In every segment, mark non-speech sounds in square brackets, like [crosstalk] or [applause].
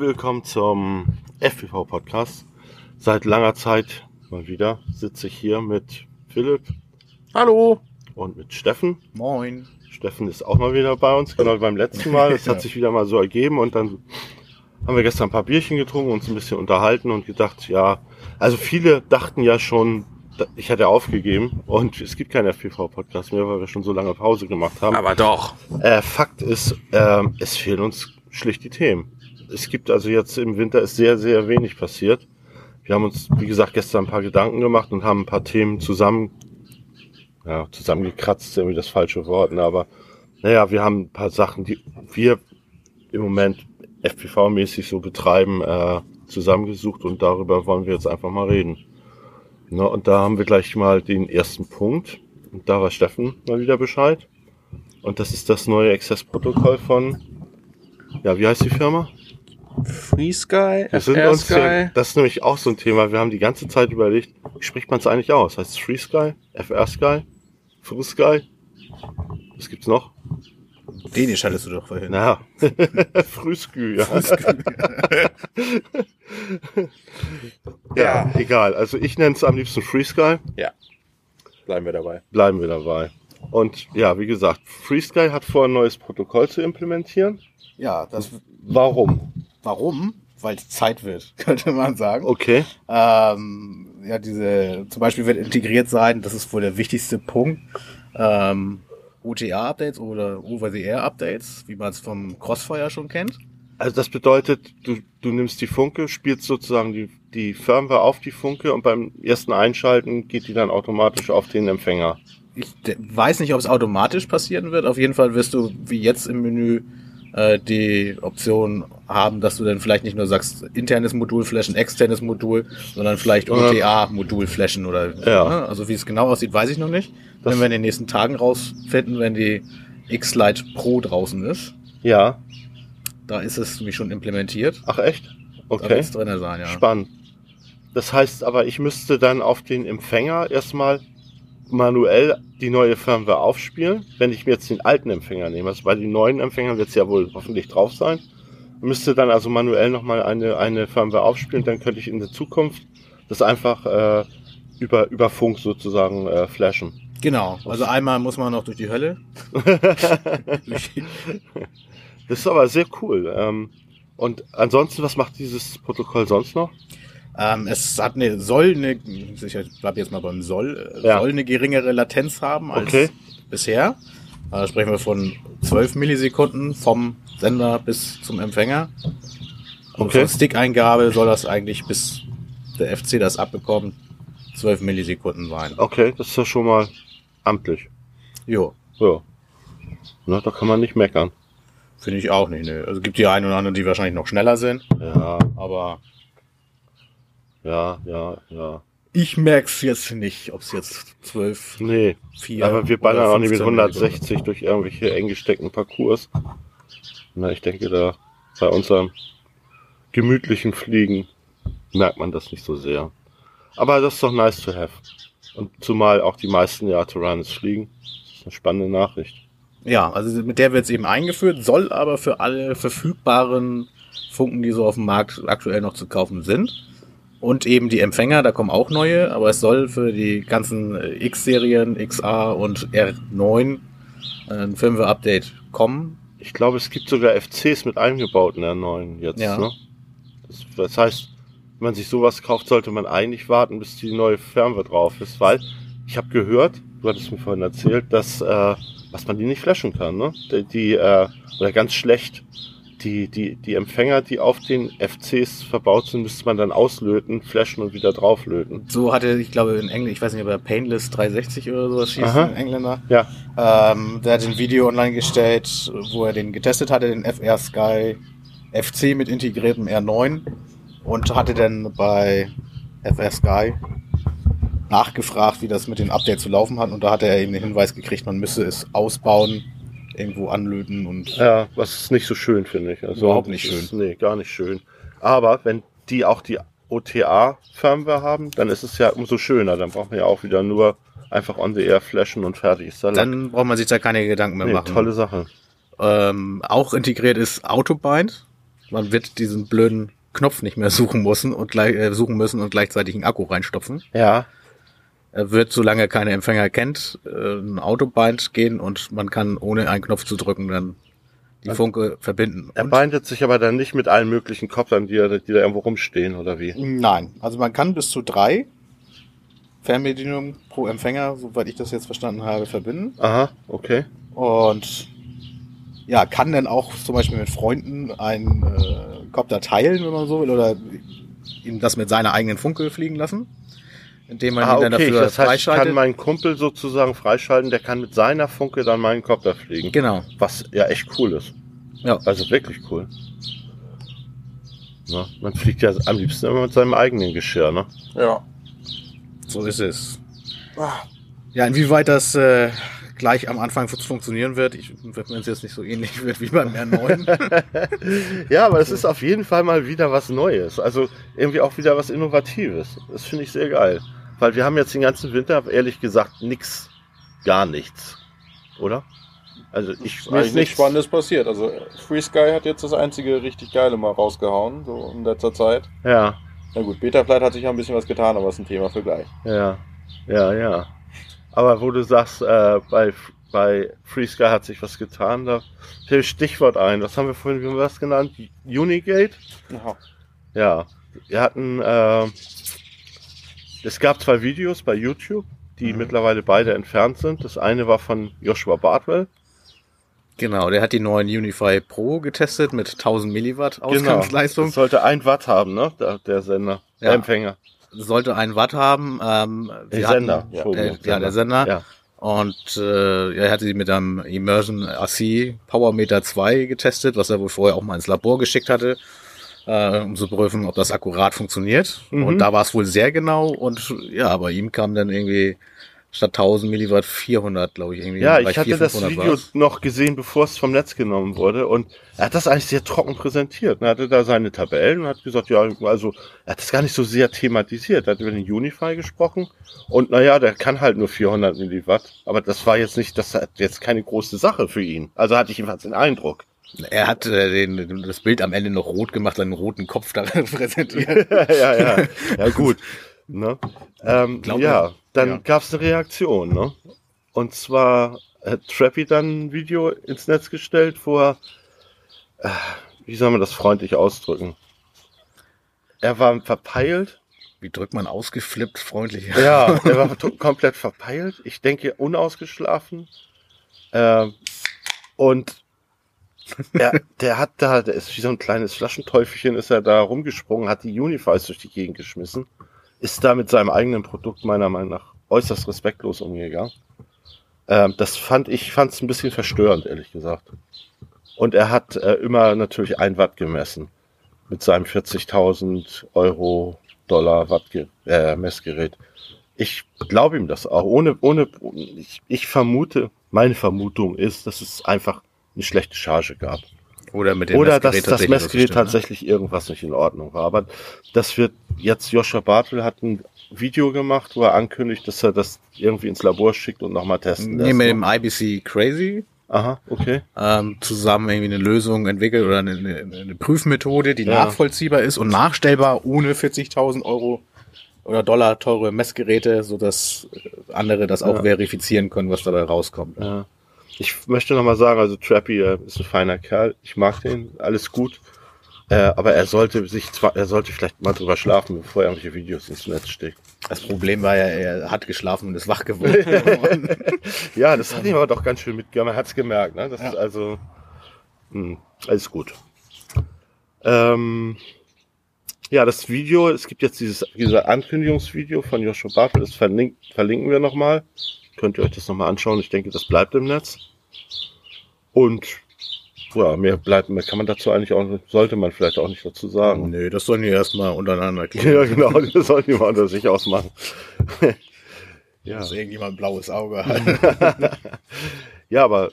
willkommen zum FPV Podcast. Seit langer Zeit mal wieder sitze ich hier mit Philipp. Hallo. Und mit Steffen. Moin. Steffen ist auch mal wieder bei uns, genau wie beim letzten Mal. Es [laughs] hat sich wieder mal so ergeben und dann haben wir gestern ein paar Bierchen getrunken, uns ein bisschen unterhalten und gedacht, ja, also viele dachten ja schon, ich hatte aufgegeben und es gibt keinen FPV-Podcast mehr, weil wir schon so lange Pause gemacht haben. Aber doch. Äh, Fakt ist, äh, es fehlen uns schlicht die Themen. Es gibt also jetzt im Winter ist sehr, sehr wenig passiert. Wir haben uns, wie gesagt, gestern ein paar Gedanken gemacht und haben ein paar Themen zusammen, ja, zusammengekratzt, irgendwie das falsche Wort, ne, aber naja, wir haben ein paar Sachen, die wir im Moment FPV-mäßig so betreiben, äh, zusammengesucht und darüber wollen wir jetzt einfach mal reden. Na, und da haben wir gleich mal den ersten Punkt. Und da war Steffen mal wieder Bescheid. Und das ist das neue Access-Protokoll von, ja, wie heißt die Firma? Free Sky, wir sind uns Sky. Ja, das ist nämlich auch so ein Thema. Wir haben die ganze Zeit überlegt, wie spricht man es eigentlich aus? Heißt es Free Sky, FR Sky, Free Sky? Was gibt's noch? Dänisch hattest du doch vorhin. Na, Frühskü, ja. [laughs] Frühskü. ja, [laughs] ja, egal. Also ich nenne es am liebsten Free Sky. Ja. Bleiben wir dabei. Bleiben wir dabei. Und ja, wie gesagt, Free Sky hat vor, ein neues Protokoll zu implementieren. Ja, das. Warum? Warum? Weil es Zeit wird, [laughs] könnte man sagen. Okay. Ähm, ja, diese, zum Beispiel wird integriert sein, das ist wohl der wichtigste Punkt. Ähm, OTA-Updates oder OVR-Updates, wie man es vom Crossfire schon kennt. Also das bedeutet, du, du nimmst die Funke, spielst sozusagen die, die Firmware auf die Funke und beim ersten Einschalten geht die dann automatisch auf den Empfänger. Ich weiß nicht, ob es automatisch passieren wird. Auf jeden Fall wirst du wie jetzt im Menü äh, die Option haben, dass du dann vielleicht nicht nur sagst, internes Modul flashen, externes Modul, sondern vielleicht OTA-Modul flashen oder ja. Ne? also wie es genau aussieht, weiß ich noch nicht. Das wenn wir in den nächsten Tagen rausfinden, wenn die X-Lite Pro draußen ist. Ja. Da ist es nämlich schon implementiert. Ach echt? Okay. Da es drin sein, ja. Spannend. Das heißt aber, ich müsste dann auf den Empfänger erstmal manuell die neue Firmware aufspielen. Wenn ich mir jetzt den alten Empfänger nehme, also bei den neuen Empfängern wird es ja wohl hoffentlich drauf sein, müsste dann also manuell nochmal eine, eine Firmware aufspielen, dann könnte ich in der Zukunft das einfach äh, über, über Funk sozusagen äh, flashen. Genau, also einmal muss man noch durch die Hölle. [laughs] das ist aber sehr cool. Ähm, und ansonsten, was macht dieses Protokoll sonst noch? Ähm, es hat eine, soll eine, ich bleibe jetzt mal beim soll, äh, ja. soll eine geringere Latenz haben als okay. bisher. Da sprechen wir von 12 Millisekunden vom Sender bis zum Empfänger. Und okay. Stick-Eingabe soll das eigentlich bis der FC das abbekommt 12 Millisekunden sein. Okay, das ist ja schon mal amtlich. Jo. Ja. Na, da kann man nicht meckern. Finde ich auch nicht, ne. Also gibt die einen oder anderen, die wahrscheinlich noch schneller sind. Ja. Aber ja, ja, ja. Ich merk's jetzt nicht, ob es jetzt 12, nee, 4 Aber wir ballern auch nicht mit 160 durch irgendwelche eng gesteckten Parcours. Na, ich denke, da bei unserem gemütlichen Fliegen merkt man das nicht so sehr. Aber das ist doch nice to have. Und zumal auch die meisten ja Tyrannus fliegen. Das ist eine spannende Nachricht. Ja, also mit der wird es eben eingeführt, soll aber für alle verfügbaren Funken, die so auf dem Markt aktuell noch zu kaufen sind, und eben die Empfänger, da kommen auch neue, aber es soll für die ganzen äh, X-Serien, XA und R9 äh, ein Firmware-Update kommen. Ich glaube, es gibt sogar FCs mit eingebauten R9 jetzt. Ja. Ne? Das, das heißt, wenn man sich sowas kauft, sollte man eigentlich warten, bis die neue Firmware drauf ist, weil ich habe gehört, du hattest mir vorhin erzählt, dass äh, was man die nicht flashen kann, ne? Die, die äh, oder ganz schlecht die, die, die Empfänger, die auf den FCs verbaut sind, müsste man dann auslöten, flashen und wieder drauflöten. So hatte, ich glaube, in Englisch, ich weiß nicht, ob er Painless 360 oder sowas schießt, ein Engländer. Ja. Ähm, der hat ein Video online gestellt, wo er den getestet hatte, den FR Sky FC mit integriertem R9 und hatte dann bei FR Sky nachgefragt, wie das mit den Updates zu laufen hat und da hatte er eben den Hinweis gekriegt, man müsse es ausbauen irgendwo anlöten und. Ja, was ist nicht so schön, finde ich. Also überhaupt nicht schön. Ist, nee, gar nicht schön. Aber wenn die auch die OTA-Firmware haben, dann ist es ja umso schöner. Dann braucht man ja auch wieder nur einfach on the air flashen und fertig ist dann. Dann braucht man sich da keine Gedanken mehr nee, machen. Tolle Sache. Ähm, auch integriert ist Autobind. man wird diesen blöden Knopf nicht mehr suchen müssen und gleich, äh, suchen müssen und gleichzeitig einen Akku reinstopfen. Ja. Er wird, solange er keine Empfänger kennt, äh, ein Autobind gehen und man kann ohne einen Knopf zu drücken dann die Funke verbinden. Er bindet sich aber dann nicht mit allen möglichen Kopplern, die, die da irgendwo rumstehen, oder wie? Nein, also man kann bis zu drei Fernbedienungen pro Empfänger, soweit ich das jetzt verstanden habe, verbinden. Aha, okay. Und ja, kann dann auch zum Beispiel mit Freunden einen äh, Kopter teilen, wenn man so will, oder ihm das mit seiner eigenen Funke fliegen lassen. Indem man ah, ihn dann okay. dafür das heißt, ich freischaltet. kann meinen Kumpel sozusagen freischalten, der kann mit seiner Funke dann meinen Kopter fliegen. Genau. Was ja echt cool ist. Ja. Also wirklich cool. Na, man fliegt ja am liebsten immer mit seinem eigenen Geschirr, ne? Ja. So ist es. Ja, inwieweit das äh, gleich am Anfang funktionieren wird, ich, wenn es jetzt nicht so ähnlich [laughs] wird wie beim R9. [laughs] Ja, aber es ist auf jeden Fall mal wieder was Neues. Also irgendwie auch wieder was Innovatives. Das finde ich sehr geil. Weil wir haben jetzt den ganzen Winter, ehrlich gesagt, nix, gar nichts. Oder? Also ich mir ist nichts nichts. Spannendes passiert. Also Free Sky hat jetzt das einzige richtig geile mal rausgehauen, so in letzter Zeit. Ja, Na gut, Betaflight hat sich ja ein bisschen was getan, aber ist ein Thema für gleich. ja, ja, ja. Aber wo du sagst, äh, bei, bei Free Sky hat sich was getan, da fällt Stichwort ein. Was haben wir vorhin, wie haben wir das genannt? Unigate? Ja. Ja, wir hatten, äh, es gab zwei Videos bei YouTube, die mittlerweile beide entfernt sind. Das eine war von Joshua Bartwell. genau, der hat die neuen Unify Pro getestet mit 1000 Milliwatt Genau. Ausgangsleistung. Das sollte ein Watt haben, ne? Der, der Sender, der Ja. Empfänger. Sollte ein Watt haben. Ähm, Der Sender. Hatten, ja, der, ja, der Sender. Ja. Und äh, er hat sie mit einem Immersion AC Power Meter 2 getestet, was er wohl vorher auch mal ins Labor geschickt hatte, äh, um zu prüfen, ob das akkurat funktioniert. Mhm. Und da war es wohl sehr genau. Und ja, bei ihm kam dann irgendwie statt 1000 Milliwatt 400, glaube ich, irgendwie. Ja, ich hatte 400, das 500 Video war's. noch gesehen, bevor es vom Netz genommen wurde. Und er hat das eigentlich sehr trocken präsentiert. Er hatte da seine Tabellen und hat gesagt, ja, also er hat das gar nicht so sehr thematisiert. Er hat über den Unify gesprochen. Und naja, der kann halt nur 400 Milliwatt. Aber das war jetzt nicht, das hat jetzt keine große Sache für ihn. Also hatte ich jedenfalls den Eindruck. Er hat äh, den, das Bild am Ende noch rot gemacht, seinen roten Kopf da [laughs] präsentiert. ja, ja, ja. Ja, gut. Ne? Ähm, Glaub ja, mir. dann Ja. gab's eine Reaktion. Ne? Und zwar hat Trappy dann ein Video ins Netz gestellt, wo er, äh, wie soll man das freundlich ausdrücken? Er war verpeilt. Wie drückt man ausgeflippt freundlich? Ja, er war komplett verpeilt. Ich denke, unausgeschlafen. Ähm, und er, der hat da, der ist wie so ein kleines Flaschenteufelchen, ist er da rumgesprungen, hat die Unifies durch die Gegend geschmissen, ist da mit seinem eigenen Produkt meiner Meinung nach äußerst respektlos umgegangen. Ähm, das fand ich, fand es ein bisschen verstörend, ehrlich gesagt. Und er hat äh, immer natürlich ein Watt gemessen mit seinem 40.000 Euro Dollar Watt äh, Messgerät. Ich glaube ihm das auch. Ohne, ohne, ich, ich vermute, meine Vermutung ist, dass es einfach eine schlechte Charge gab. Oder mit dem Oder dass das Messgerät was bestimmt, ne? tatsächlich irgendwas nicht in Ordnung war. Aber das wird jetzt Joshua Bartel hat ein Video gemacht, wo er ankündigt, dass er das irgendwie ins Labor schickt und nochmal testen Ne? Nee, mit dem ne? IBC Crazy Aha, okay. ähm, zusammen irgendwie eine Lösung entwickelt oder eine, eine, eine Prüfmethode, die Ja. nachvollziehbar ist und nachstellbar ohne 40.000 Euro oder Dollar teure Messgeräte, so dass andere das auch Ja. verifizieren können, was dabei rauskommt. Ja. Ich möchte nochmal sagen, also Trappy äh, ist ein feiner Kerl. Ich mag den, alles gut. Äh, aber er sollte sich zwar, er sollte vielleicht mal drüber schlafen, bevor er irgendwelche Videos ins Netz steckt. Das Problem war ja, er hat geschlafen und ist wach geworden. [laughs] Ja, das hat ihm aber doch ganz schön mitgegeben. Man hat's gemerkt, ne? Das Ja. ist also mh, alles gut. Ähm, ja, das Video, es gibt jetzt dieses, dieses Ankündigungsvideo von Joshua Bartel, das verlink, verlinken wir nochmal. Könnt ihr euch das nochmal anschauen. Ich denke, das bleibt im Netz. Und ja, mehr bleibt, mehr kann man dazu eigentlich auch, sollte man vielleicht auch nicht dazu sagen. Nö, das sollen die erstmal untereinander [laughs] klären. Ja, genau, das sollen die mal unter sich ausmachen. [laughs] ja. Dass irgendjemand ein blaues Auge hat. [laughs] Ja, aber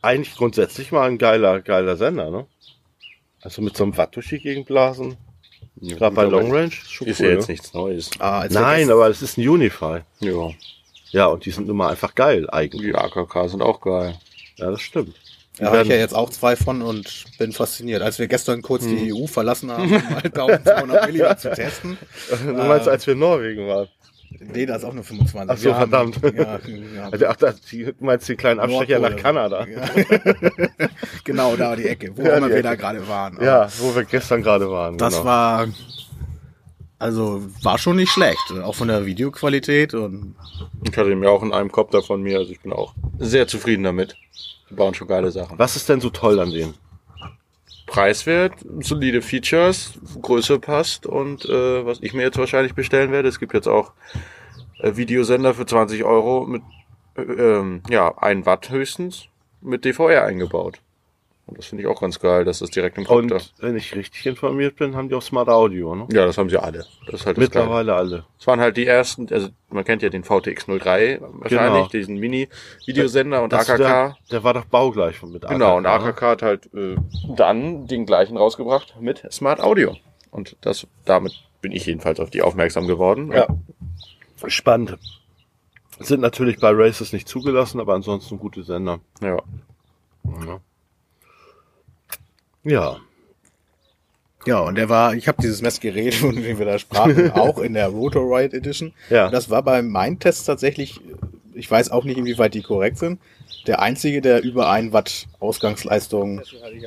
eigentlich grundsätzlich mal ein geiler, geiler Sender, ne? Also mit so einem Watt durch die Gegend blasen. Gerade bei Long Range ist schon Ist cool, ja jetzt ne? nichts Neues. Ah, Nein, aber es ist ein Unify. Ja. Ja, und die sind immer einfach geil eigentlich. Die AKK sind auch geil. Ja, das stimmt. Da habe ich ja jetzt auch zwei von und bin fasziniert. Als wir gestern kurz hm. die EU verlassen haben, um mal 1200 Milliwatt zu testen. [laughs] Du meinst, äh, als wir in Norwegen waren? Nee, da ist auch nur 25. Ach so, verdammt. Ja, ja. Also, ach, das, die, du meinst die kleinen Abstecher nach Kanada. Ja. [laughs] genau, da die Ecke, wo ja, immer wir da gerade waren. Ja, wo wir gestern gerade waren. Das genau. war, also war schon nicht schlecht, auch von der Videoqualität und. Ich hatte mir auch in einem Kopf davon mir, also ich bin auch sehr zufrieden damit. Die bauen schon geile Sachen. Was ist denn so toll an denen? preiswert, solide Features, Größe passt und äh, was ich mir jetzt wahrscheinlich bestellen werde, es gibt jetzt auch äh, Videosender für 20 Euro mit äh, ähm, ja, 1 Watt höchstens mit DVR eingebaut. Und das finde ich auch ganz geil, dass das direkt im Kopf Und wenn ich richtig informiert bin, haben die auch Smart Audio, ne? Ja, das haben sie alle. Das ist halt Mittlerweile alle. Es waren halt die ersten, also man kennt ja den VTX 03 wahrscheinlich, genau. diesen Mini-Videosender und AKK. Der, der, war doch baugleich mit AKK. Genau, und AKK hat halt äh, dann den gleichen rausgebracht mit Smart Audio. Und das, damit bin ich jedenfalls auf die aufmerksam geworden. Ja. Spannend. Sind natürlich bei Races nicht zugelassen, aber ansonsten gute Sender. Ja. ja. Ja. Ja, und der war, ich habe dieses Messgerät, von dem wir da sprachen, [laughs] auch in der Rotor-Ride Edition. Ja. Und das war bei meinen Tests tatsächlich, ich weiß auch nicht, inwieweit die korrekt sind, der einzige, der über ein Watt Ausgangsleistung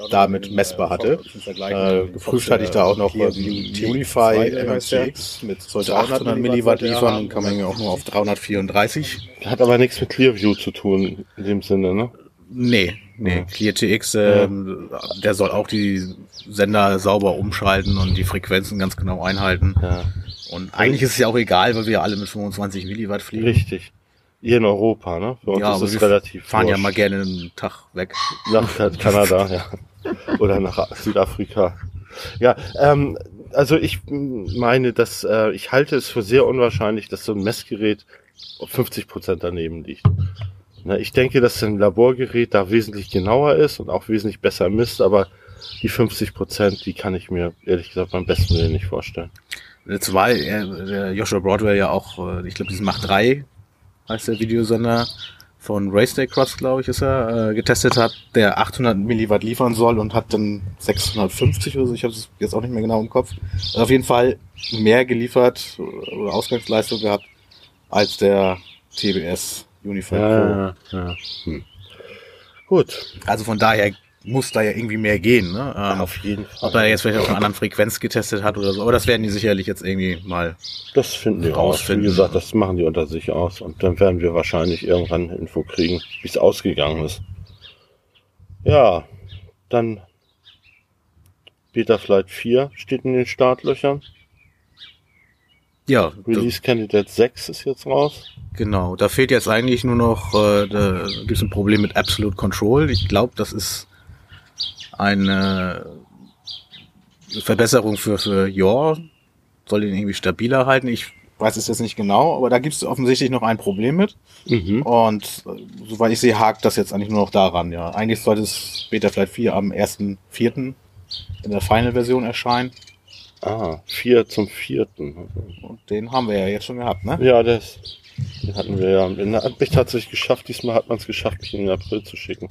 damit messbar hatte. Äh, geprüft hatte ich da auch noch die Unify MMCX mit sollte 800 Milliwatt liefern und kann man ja auch nur auf 334. Hat aber nichts mit Clearview zu tun in dem Sinne, ne? Nee, nee. ClearTX, äh, der soll auch die Sender sauber umschalten und die Frequenzen ganz genau einhalten. Ja. Und eigentlich ist es ja auch egal, weil wir alle mit 25 Milliwatt fliegen. Richtig. Hier in Europa, ne? Für uns ja, ist es relativ. Fahren wurscht. ja mal gerne einen Tag weg. Nach [laughs] Kanada, ja. Oder nach Südafrika. Ja, ähm, also ich meine, dass äh, ich halte es für sehr unwahrscheinlich, dass so ein Messgerät 50 Prozent daneben liegt. Ich denke, dass ein Laborgerät da wesentlich genauer ist und auch wesentlich besser misst, aber die 50 Prozent, die kann ich mir ehrlich gesagt beim besten Willen nicht vorstellen. Zumal der Joshua Broadway ja auch, äh, ich glaube, diesen Mach 3 heißt der Videosender von Race Day Cross, glaube ich, ist er, äh, getestet hat, der 800 Milliwatt liefern soll und hat dann 650 oder so, ich habe es jetzt auch nicht mehr genau im Kopf. Also auf jeden Fall mehr geliefert oder Ausgangsleistung gehabt als der TBS Unified ja, Pro. Ja, ja. Hm. Gut. Also von daher muss da ja irgendwie mehr gehen. Ne? Ähm, auf jeden Fall. Ob er jetzt vielleicht auf einer anderen Frequenz getestet hat oder so. Aber das werden die sicherlich jetzt irgendwie mal Das finden die rausfinden. Aus. Wie gesagt, das machen die unter sich aus. Und dann werden wir wahrscheinlich irgendwann Info kriegen, wie es ausgegangen ist. Ja, dann Beta Flight 4 steht in den Startlöchern. Ja. Release Candidate 6 ist jetzt raus. Genau, da fehlt jetzt eigentlich nur noch äh, da gibt ein Problem mit Absolute Control. Ich glaube, das ist eine Verbesserung für, für Yor. Soll ihn irgendwie stabiler halten. Ich weiß es jetzt nicht genau, aber da gibt es offensichtlich noch ein Problem mit. Mhm. Und äh, soweit ich sehe, hakt das jetzt eigentlich nur noch daran. Ja, Eigentlich sollte es Beta Flight 4 am 1.4. in der Final-Version erscheinen. Ah, 4 zum 4. Und den haben wir ja jetzt schon gehabt, ne? Ja, das den hatten wir ja. In der Ansicht tatsächlich geschafft. Diesmal hat man es geschafft, mich in den April zu schicken.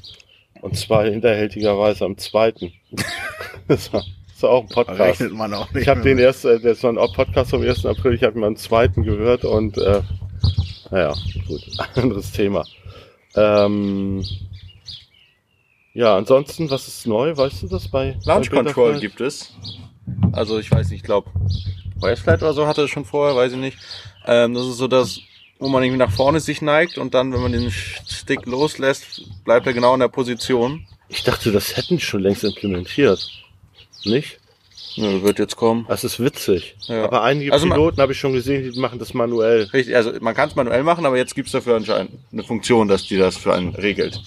Und zwar hinterhältigerweise am zweiten. [laughs] das, war, das war auch ein Podcast. Rechnet man auch nicht ich habe den erst, äh, das war ein Podcast vom 1. April, ich habe ihn am zweiten gehört und äh, naja, gut, [laughs] anderes Thema. Ähm, ja, ansonsten, was ist neu? Weißt du das bei Launch bei Control gibt es. Also ich weiß nicht, ich glaube, Westflight oder so hatte es schon vorher, weiß ich nicht. Ähm, das ist so das wo man irgendwie nach vorne sich neigt und dann, wenn man den Stick loslässt, bleibt er genau in der Position. Ich dachte, das hätten die schon längst implementiert. Nicht? Ja, wird jetzt kommen. Das ist witzig. Ja. Aber einige also Piloten habe ich schon gesehen, die machen das manuell. Richtig, also man kann es manuell machen, aber jetzt gibt's dafür anscheinend eine Funktion, dass die das für einen regelt.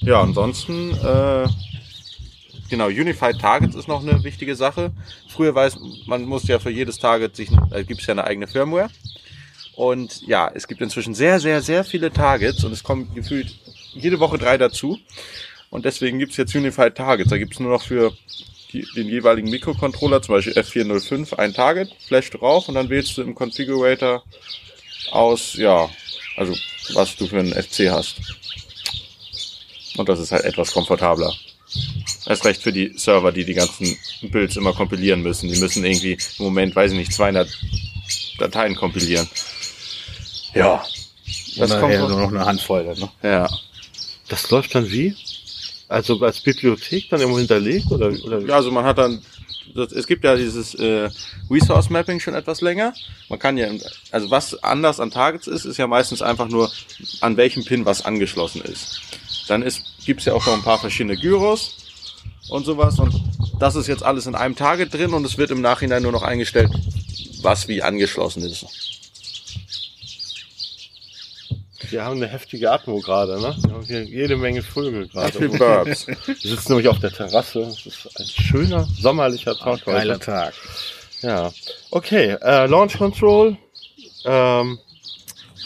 Ja, ansonsten äh, Genau, Unified Targets ist noch eine wichtige Sache. Früher weiß man muss ja für jedes Target sich, äh, gibt es ja eine eigene Firmware. Und ja, es gibt inzwischen sehr, sehr, sehr viele Targets und es kommen gefühlt jede Woche drei dazu. Und deswegen gibt es jetzt Unified Targets. Da gibt es nur noch für die, den jeweiligen Mikrocontroller, zum Beispiel F405, ein Target, Flash drauf und dann wählst du im Configurator aus, ja, also was du für einen FC hast. Und das ist halt etwas komfortabler. Erst recht für die Server, die die ganzen Builds immer kompilieren müssen. Die müssen irgendwie im Moment, weiß ich nicht, 200 Dateien kompilieren. Ja. Das kommt nur noch eine Handvoll. Ne? Ja. Das läuft dann wie? Also als Bibliothek dann irgendwo hinterlegt oder, oder? Ja, also man hat dann das, es gibt ja dieses äh, Resource Mapping schon etwas länger. Man kann ja, also was anders an Targets ist, ist ja meistens einfach nur, an welchem Pin was angeschlossen ist. Dann ist, gibt's ja auch noch ein paar verschiedene Gyros und sowas und das ist jetzt alles in einem Target drin und es wird im Nachhinein nur noch eingestellt, was wie angeschlossen ist. Wir haben eine heftige Atmo gerade, ne? Wir haben hier jede Menge Vögel gerade. Viel Burbs. Wir sitzen nämlich auf der Terrasse. Es ist ein schöner, sommerlicher Tag heute. Geiler Tag. Ja. Okay, äh, Launch Control, ähm,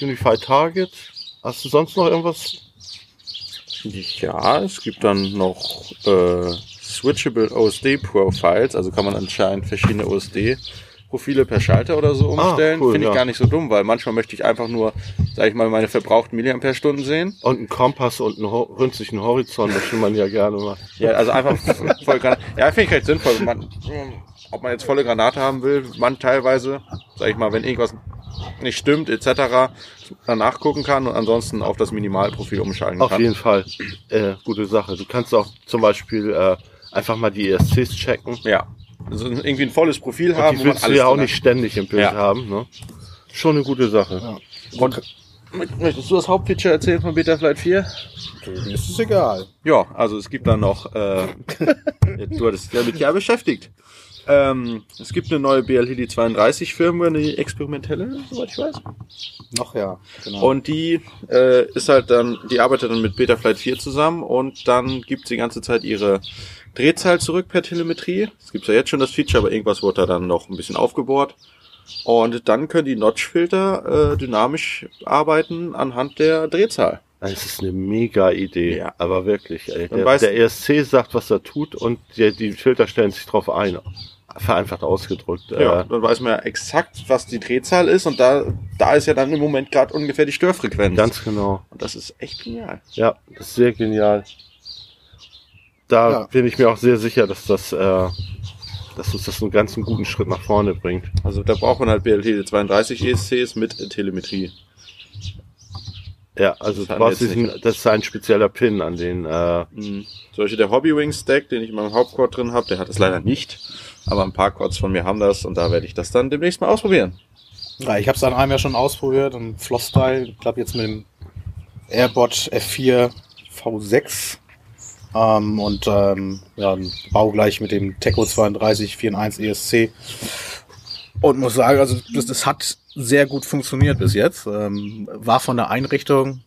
Unified Target. Hast du sonst noch irgendwas? Ja, es gibt dann noch äh, Switchable OSD Profiles, also kann man anscheinend verschiedene OSD Profile per Schalter oder so ah, umstellen. Ah, cool, Finde ich ja. gar nicht so dumm, weil manchmal möchte ich einfach nur, sag ich mal, meine verbrauchten Milliampere-Stunden sehen. Und einen Kompass und einen rünstigen Horizont, das will man ja gerne machen. Ja, also einfach [laughs] voll. Ja, finde ich recht sinnvoll. Man, ob man jetzt volle Granate haben will, man teilweise, sag ich mal, wenn irgendwas nicht stimmt, etc., dann nachgucken kann und ansonsten auf das Minimalprofil umschalten auf kann. Auf jeden Fall. Äh, gute Sache. Du kannst auch zum Beispiel äh, einfach mal die ESCs checken. Ja also irgendwie ein volles Profil und haben. Die willst du ja auch nicht ständig im Bild ja. haben. Ne? Schon eine gute Sache. Ja. Und möchtest du das Hauptfeature erzählen von Betaflight 4? Mir ist es egal. Ja, also es gibt dann noch, äh, [laughs] du hattest dich damit ja beschäftigt. Ähm, es gibt eine neue BLHD 32 Firmware, eine experimentelle, soweit ich weiß. Noch ja, genau. Und die äh, ist halt dann, die arbeitet dann mit Betaflight 4 zusammen und dann gibt sie die ganze Zeit ihre Drehzahl zurück per Telemetrie. Es gibt ja jetzt schon das Feature, aber irgendwas wurde da dann noch ein bisschen aufgebohrt. Und dann können die Notch-Filter äh, dynamisch arbeiten anhand der Drehzahl. Das ist eine mega Idee, ja. aber wirklich. Ey. Der, der, ESC sagt, was er tut und die, die Filter stellen sich drauf ein. Vereinfacht ausgedrückt. Ja, äh, dann weiß man ja exakt, was die Drehzahl ist und da, da ist ja dann im Moment gerade ungefähr die Störfrequenz. Ganz genau. Und das ist echt genial. Ja, das ist sehr genial da ja. bin ich mir auch sehr sicher, dass das, äh, dass uns das einen ganzen guten Schritt nach vorne bringt. Also da braucht man halt BLT 32 ESCs mit Telemetrie. Ja, also das, diesen, das ist ein spezieller Pin an den. Äh mhm. Solche der Hobbywing Stack, den ich in meinem Hauptquad drin habe, der hat es leider nicht. Aber ein paar Quads von mir haben das und da werde ich das dann demnächst mal ausprobieren. Ja, ich habe es an einem ja schon ausprobiert und Floss-Style, ich glaube jetzt mit dem Airbot F4 V6 ähm, und ähm, ja, baugleich mit dem Teco 3241 ESC. Und muss sagen, also das, das hat sehr gut funktioniert bis jetzt. Ähm, war von der Einrichtung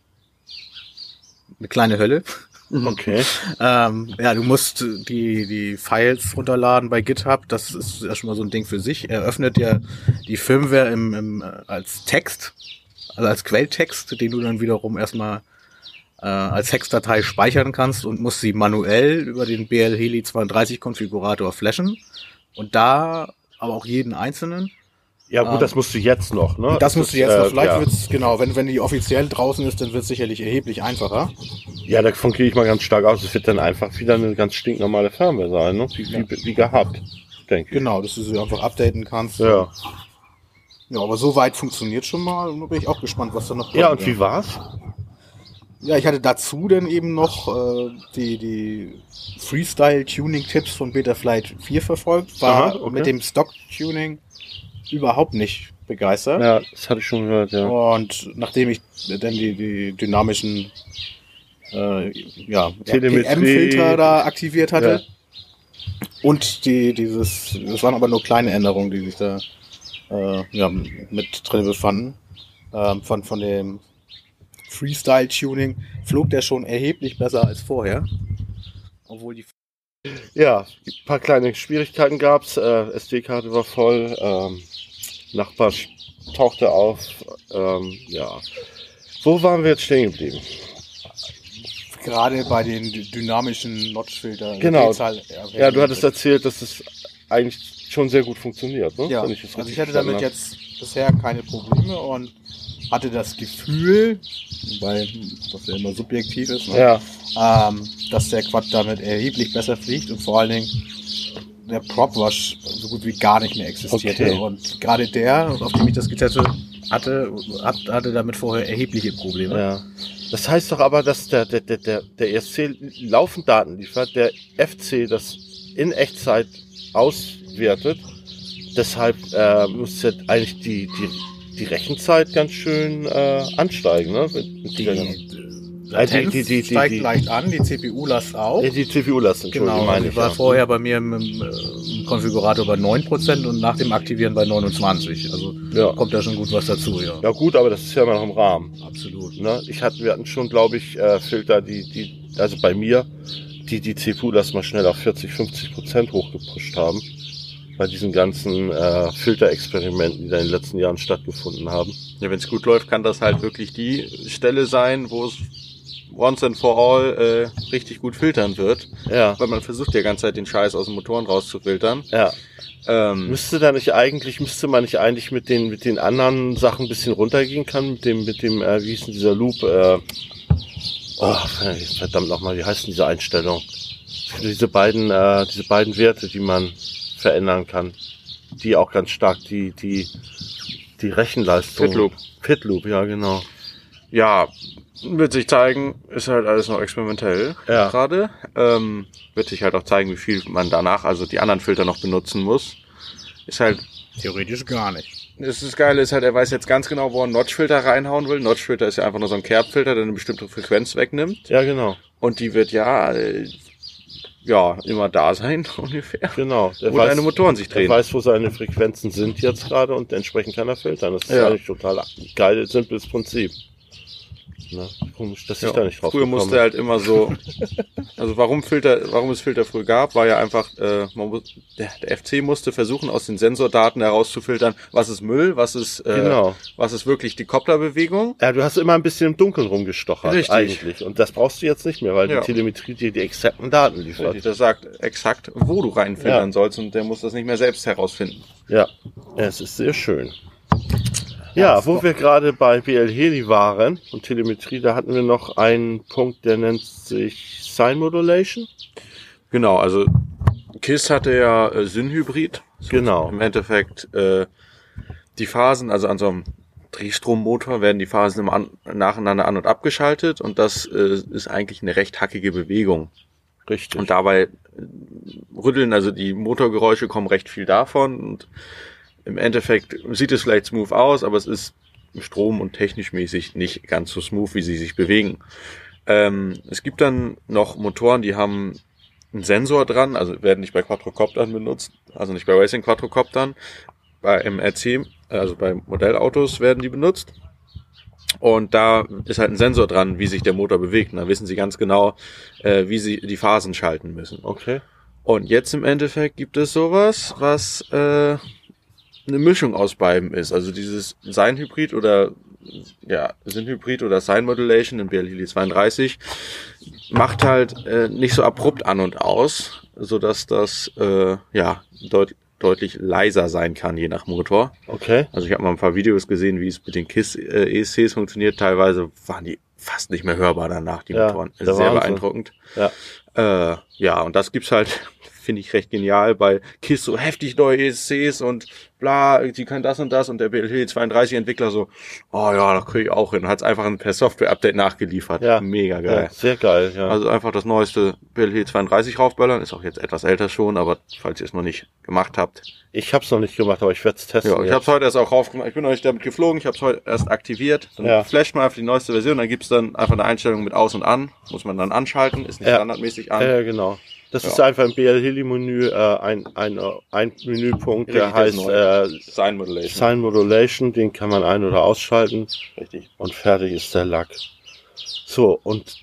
eine kleine Hölle. Okay. [laughs] ähm, ja, du musst die, die Files runterladen bei GitHub. Das ist ja schon mal so ein Ding für sich. Er öffnet ja die Firmware im, im, als Text, also als Quelltext, den du dann wiederum erstmal äh, als Hexdatei speichern kannst und musst sie manuell über den BL Heli 32 Konfigurator flashen und da aber auch jeden einzelnen. Ja gut, ähm, das musst du jetzt noch, ne? Das, das musst du jetzt äh, noch. Vielleicht ja. wird's genau, wenn wenn die offiziell draußen ist, dann wird's sicherlich erheblich einfacher. Ja, davon gehe ich mal ganz stark aus. Es wird dann einfach wieder eine ganz stinknormale Firmware sein, ne? Wie, ja. wie, wie gehabt, denke ich. Genau, dass du sie einfach updaten kannst. Ja. Ja, aber so weit funktioniert schon mal. Und da bin ich auch gespannt, was da noch kommt. Ja, und wie war's? Ja, ich hatte dazu dann eben noch äh, die, die Freestyle-Tuning-Tipps von Betaflight 4 verfolgt. War Aha, okay. mit dem Stock-Tuning überhaupt nicht begeistert. Ja, das hatte ich schon gehört, ja. Und nachdem ich dann die, die dynamischen äh, ja, PM-Filter da aktiviert hatte ja. und die, dieses, das waren aber nur kleine Änderungen, die sich da äh, ja, mit drin befanden, ähm, von, von dem Freestyle-Tuning flog der schon erheblich besser als vorher. Obwohl die. Ja, ein paar kleine Schwierigkeiten gab's. Äh, SD-Karte war voll. Ähm, Nachbar tauchte auf. Ähm, ja. Wo waren wir jetzt stehen geblieben? Gerade bei den dynamischen Notch-Filtern. Genau. Ja, du hattest erzählt, dass es eigentlich schon sehr gut funktioniert. Ne? Ja, ich also ich hatte damit jetzt bisher keine Probleme und hatte das Gefühl, weil das ja immer subjektiv ist, ne? Ja. ähm, dass der Quad damit erheblich besser fliegt und vor allen Dingen der Prop Wash so gut wie gar nicht mehr existierte. Okay. Und gerade der, auf dem ich das getestet hatte, hat, hatte damit vorher erhebliche Probleme. Ja. Das heißt doch aber, dass der, der, der, der, ESC laufend Daten liefert, der FC das in Echtzeit auswertet. Deshalb äh, muss ja eigentlich die, die, die Rechenzeit ganz schön äh, ansteigen. Ne? Die, Latenz die- die- die- steigt die- leicht an, die CPU-Last auch. Die CPU-Last, Entschuldigung, Genau, meine die war ja. vorher bei mir im, im, äh, im Konfigurator bei 9% und nach dem Aktivieren bei 29. Also Ja. kommt da schon gut was dazu, ja. Ja gut, aber das ist ja immer noch im Rahmen. Absolut. Ne? Ich hatte, wir hatten schon, glaube ich, äh, Filter, die, die, also bei mir, die die CPU-Last mal schnell auf 40, 50 Prozent hochgepusht haben. Bei diesen ganzen äh, Filterexperimenten, die da in den letzten Jahren stattgefunden haben. Ja, wenn es gut läuft, kann das halt wirklich die Stelle sein, wo es once and for all äh, richtig gut filtern wird. Ja, Weil man versucht ja die ganze Zeit den Scheiß aus den Motoren rauszufiltern. ja. Ähm, Müsste da nicht eigentlich, müsste man nicht eigentlich mit den, mit den anderen Sachen ein bisschen runtergehen kann, mit dem, mit dem, äh, wie hieß denn dieser Loop, äh, oh, verdammt nochmal, wie heißt denn diese Einstellung? Diese beiden, äh, diese beiden Werte, die man verändern kann, die auch ganz stark die, die, die Rechenleistung. Fitloop. Fitloop, ja, genau. ja, wird sich zeigen, ist halt alles noch experimentell Ja. gerade. Ähm, wird sich halt auch zeigen, wie viel man danach, also die anderen Filter noch benutzen muss. Ist halt Theoretisch gar nicht. Das ist Geile ist halt, er weiß jetzt ganz genau, wo er einen Notch-Filter reinhauen will. Notch-Filter ist ja einfach nur so ein Kerbfilter, der eine bestimmte Frequenz wegnimmt. Ja, genau. Und die wird ja, äh, ja, immer da sein, [laughs] ungefähr. Genau. Der Wo deine Motoren sich Er drehen. weiß, wo seine Frequenzen sind jetzt gerade und entsprechend kann er filtern. Das ist Ja. eigentlich total geil, simples Prinzip. Ne? Komisch, dass ich Ja. da nicht drauf Früher gekommen musste halt immer so, also warum Filter, warum es Filter früher gab, war ja einfach, äh, muss, der, der FC musste versuchen, aus den Sensordaten herauszufiltern, was ist Müll, was ist, äh, Genau. was ist wirklich die Kopplerbewegung. Ja, du hast immer ein bisschen im Dunkeln rumgestochert Richtig. eigentlich. Und das brauchst du jetzt nicht mehr, weil Ja. die Telemetrie dir die exakten Daten liefert. Richtig, Das sagt exakt, wo du reinfiltern Ja. sollst und der muss das nicht mehr selbst herausfinden. Ja, es ist sehr schön. Ja, wo wir gerade bei BL Heli waren und Telemetrie, da hatten wir noch einen Punkt, der nennt sich Sign Modulation. Genau, also KISS hatte ja äh, Synhybrid. Genau. Im Endeffekt äh, die Phasen, also an so einem Drehstrommotor werden die Phasen immer an, nacheinander an- und abgeschaltet und das äh, ist eigentlich eine recht hackige Bewegung. Richtig. Und dabei äh, rütteln, also die Motorgeräusche kommen recht viel davon und im Endeffekt sieht es vielleicht smooth aus, aber es ist strom- und technisch mäßig nicht ganz so smooth, wie sie sich bewegen. Ähm, es gibt dann noch Motoren, die haben einen Sensor dran, also werden nicht bei Quadrocoptern benutzt, also nicht bei Racing Quadrocoptern, bei MRC, also bei Modellautos werden die benutzt. Und da ist halt ein Sensor dran, wie sich der Motor bewegt. Und da wissen sie ganz genau, äh, wie sie die Phasen schalten müssen. okay. Und jetzt im Endeffekt gibt es sowas, was äh, eine Mischung aus beiden ist. Also dieses Sein-Hybrid oder ja, Syn-Hybrid oder Sign-Modulation in BLHeli 32 macht halt äh, nicht so abrupt an und aus, so dass das äh, ja deut deutlich leiser sein kann, je nach Motor. Okay. Also ich habe mal ein paar Videos gesehen, wie es mit den KISS äh, ESCs funktioniert. Teilweise waren die fast nicht mehr hörbar danach, die Ja, Motoren. Sehr Wahnsinn. beeindruckend. Ja. Äh, ja, und das gibt's halt, finde ich recht genial, bei KISS so heftig neue ESCs und bla, die können das und das und der BLH 32 Entwickler so, oh ja, da kriege ich auch hin. Hat's einfach per Software-Update nachgeliefert. Ja. Mega geil. Ja, sehr geil, ja. Also einfach das neueste BLH 32 raufböllern, ist auch jetzt etwas älter schon, aber falls ihr es noch nicht gemacht habt. ich hab's noch nicht gemacht, aber ich werde es testen. Ja, ich habe es heute erst auch raufgemacht. Ich bin noch nicht damit geflogen, ich habe es heute erst aktiviert. Dann Ja. flasht man einfach die neueste Version, dann gibt's dann einfach eine Einstellung mit aus und an. Muss man dann anschalten, ist nicht Ja. standardmäßig an. Ja, genau. Das Ja. ist einfach im BL Heli Menü äh, ein, ein, ein Menüpunkt, der Richtig, heißt äh, Sign Modulation. Sign Modulation, den kann man ein- oder ausschalten Richtig. und fertig ist der Lack. So, und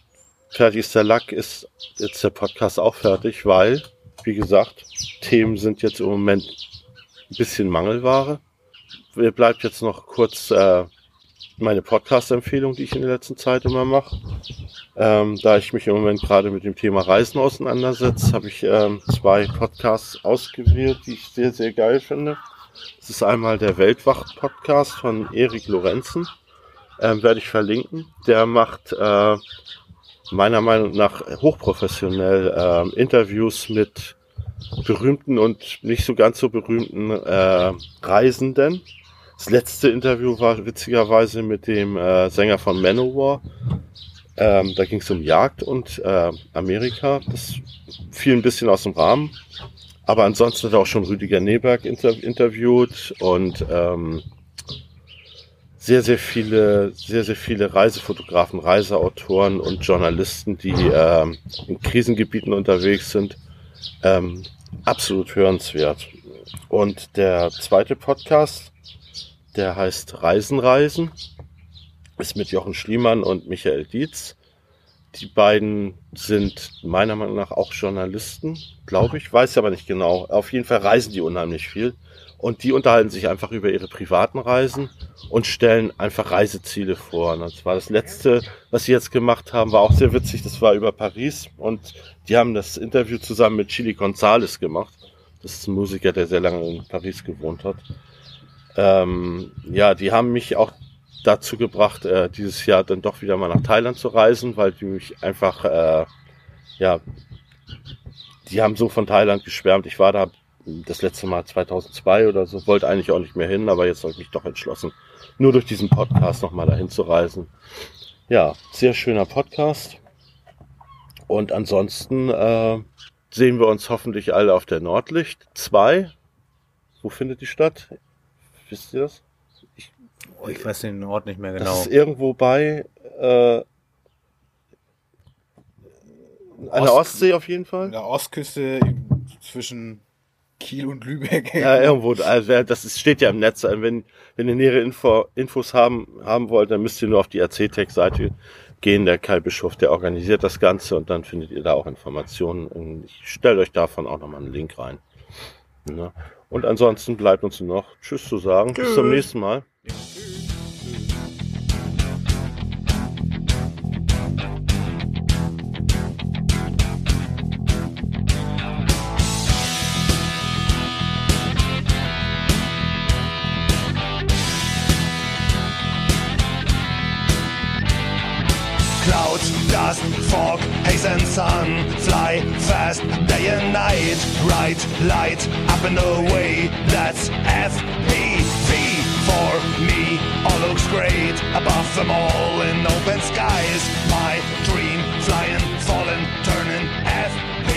fertig ist der Lack, ist jetzt der Podcast auch fertig, weil, wie gesagt, Themen sind jetzt im Moment ein bisschen Mangelware. Mir bleibt jetzt noch kurz äh, meine Podcast-Empfehlung, die ich in der letzten Zeit immer mache. Ähm, da ich mich im Moment gerade mit dem Thema Reisen auseinandersetze, habe ich ähm, zwei Podcasts ausgewählt, die ich sehr, sehr geil finde. Das ist einmal der Weltwacht-Podcast von Erik Lorenzen ähm, werde ich verlinken. Der macht äh, meiner Meinung nach hochprofessionell äh, Interviews mit berühmten und nicht so ganz so berühmten äh, Reisenden. Das letzte Interview war witzigerweise mit dem äh, Sänger von Manowar. Ähm, da ging es um Jagd und äh, Amerika. Das fiel ein bisschen aus dem Rahmen. Aber ansonsten hat er auch schon Rüdiger Neberg inter interviewt und ähm, sehr, sehr viele, sehr, sehr viele Reisefotografen, Reiseautoren und Journalisten, die ähm, in Krisengebieten unterwegs sind. Ähm, absolut hörenswert. Und der zweite Podcast, der heißt Reisen, Reisen, ist mit Jochen Schliemann und Michael Dietz. Die beiden sind meiner Meinung nach auch Journalisten, glaube ich, weiß aber nicht genau. Auf jeden Fall reisen die unheimlich viel. Und die unterhalten sich einfach über ihre privaten Reisen und stellen einfach Reiseziele vor. Und das war das letzte, was sie jetzt gemacht haben, war auch sehr witzig. Das war über Paris und die haben das Interview zusammen mit Chili Gonzales gemacht. Das ist ein Musiker, der sehr lange in Paris gewohnt hat. Ähm, ja, die haben mich auch dazu gebracht, äh, dieses Jahr dann doch wieder mal nach Thailand zu reisen, weil die mich einfach, äh, ja, die haben so von Thailand geschwärmt. Ich war da das letzte Mal 2002 oder so, wollte eigentlich auch nicht mehr hin, aber jetzt habe ich mich doch entschlossen, nur durch diesen Podcast nochmal dahin zu reisen. Ja, sehr schöner Podcast. Und ansonsten äh, sehen wir uns hoffentlich alle auf der Nordlicht 2. Wo findet die statt? Wisst ihr das? Ich, oh, ich weiß den Ort nicht mehr genau. Das ist irgendwo bei äh, an der Ostsee auf jeden Fall. An der Ostküste zwischen Kiel und Lübeck. Ja, irgendwo. Also das ist, steht ja im Netz. Also wenn, wenn ihr nähere Info, Infos haben, haben wollt, dann müsst ihr nur auf die RC-Tech-Seite gehen. Der Kai Bischof, der organisiert das Ganze und dann findet ihr da auch Informationen. Ich stelle euch davon auch nochmal einen Link rein. Ne? Und ansonsten bleibt uns noch Tschüss zu sagen. Tschüss. Bis zum nächsten Mal. fast, day and night. Right light, up and away. That's FPV for me. All looks great above them all in open skies. My dream, flying, falling, turning FPV.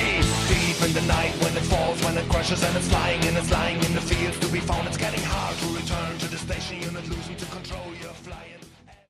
Deep in the night when it falls, when it crashes and it's lying and it's lying in the fields to be found. It's getting hard to return to the station unit, losing.